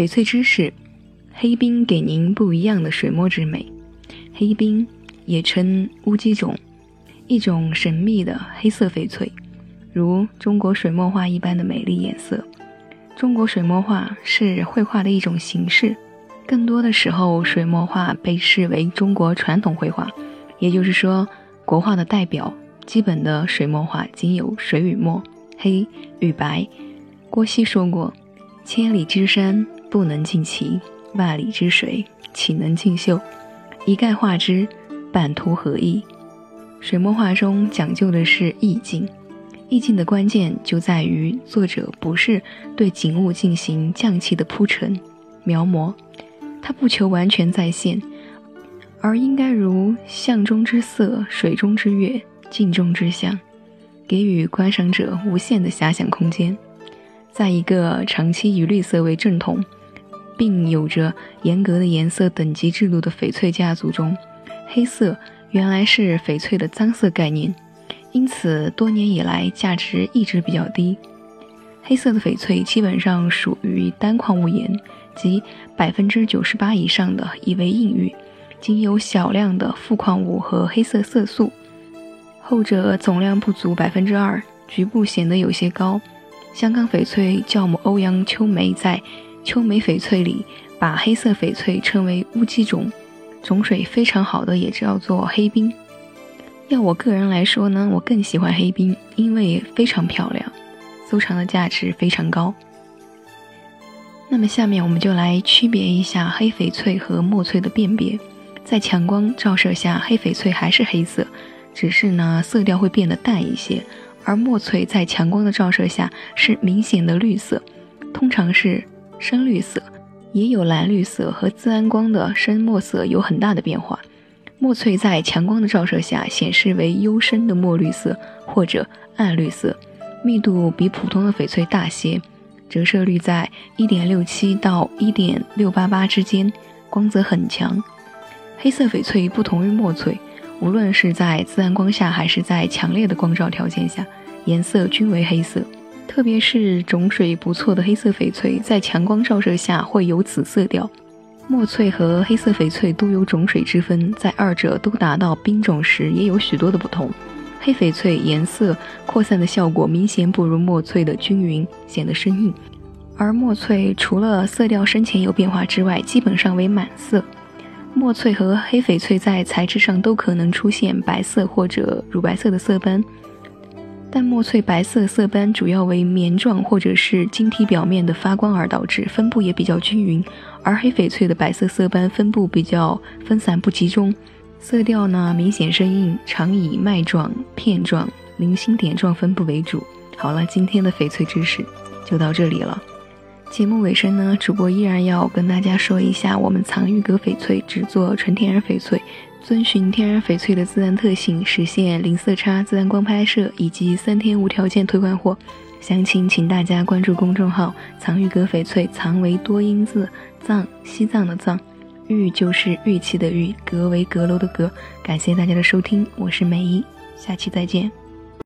翡翠知识：黑冰给您不一样的水墨之美。黑冰也称乌鸡种，一种神秘的黑色翡翠，如中国水墨画一般的美丽颜色。中国水墨画是绘画的一种形式，更多的时候，水墨画被视为中国传统绘画，也就是说，国画的代表。基本的水墨画仅有水与墨、黑与白。郭熙说过：“千里之山不能尽其，万里之水岂能尽秀？一概画之，半图何意？”水墨画中讲究的是意境。意境的关键就在于作者不是对景物进行匠气的铺陈、描摹，他不求完全再现，而应该如象中之色、水中之月、镜中之像，给予观赏者无限的遐想空间。在一个长期以绿色为正统，并有着严格的颜色等级制度的翡翠家族中，黑色原来是翡翠的脏色概念。因此，多年以来价值一直比较低。黑色的翡翠基本上属于单矿物岩，即百分之九十八以上的已为硬玉，仅有小量的副矿物和黑色色素，后者总量不足百分之二，局部显得有些高。香港翡翠教母欧阳秋梅在《秋梅翡翠》里把黑色翡翠称为乌鸡种，种水非常好的也叫做黑冰。要我个人来说呢，我更喜欢黑冰，因为非常漂亮，收藏的价值非常高。那么下面我们就来区别一下黑翡翠和墨翠的辨别。在强光照射下，黑翡翠还是黑色，只是呢色调会变得淡一些；而墨翠在强光的照射下是明显的绿色，通常是深绿色，也有蓝绿色和自然光的深墨色有很大的变化。墨翠在强光的照射下显示为幽深的墨绿色或者暗绿色，密度比普通的翡翠大些，折射率在1.67到1.688之间，光泽很强。黑色翡翠不同于墨翠，无论是在自然光下还是在强烈的光照条件下，颜色均为黑色。特别是种水不错的黑色翡翠，在强光照射下会有紫色调。墨翠和黑色翡翠都有种水之分，在二者都达到冰种时，也有许多的不同。黑翡翠颜色扩散的效果明显不如墨翠的均匀，显得生硬；而墨翠除了色调深浅有变化之外，基本上为满色。墨翠和黑翡翠在材质上都可能出现白色或者乳白色的色斑。淡墨翠白色色斑主要为棉状或者是晶体表面的发光而导致，分布也比较均匀；而黑翡翠的白色色斑分布比较分散不集中，色调呢明显生硬，常以脉状、片状、零星点状分布为主。好了，今天的翡翠知识就到这里了。节目尾声呢，主播依然要跟大家说一下，我们藏玉阁翡翠只做纯天然翡翠。遵循天然翡翠的自然特性，实现零色差、自然光拍摄以及三天无条件退换货。详情请大家关注公众号“藏玉阁翡翠”，藏为多音字，藏西藏的藏，玉就是玉器的玉，阁为阁楼的阁。感谢大家的收听，我是美一，下期再见。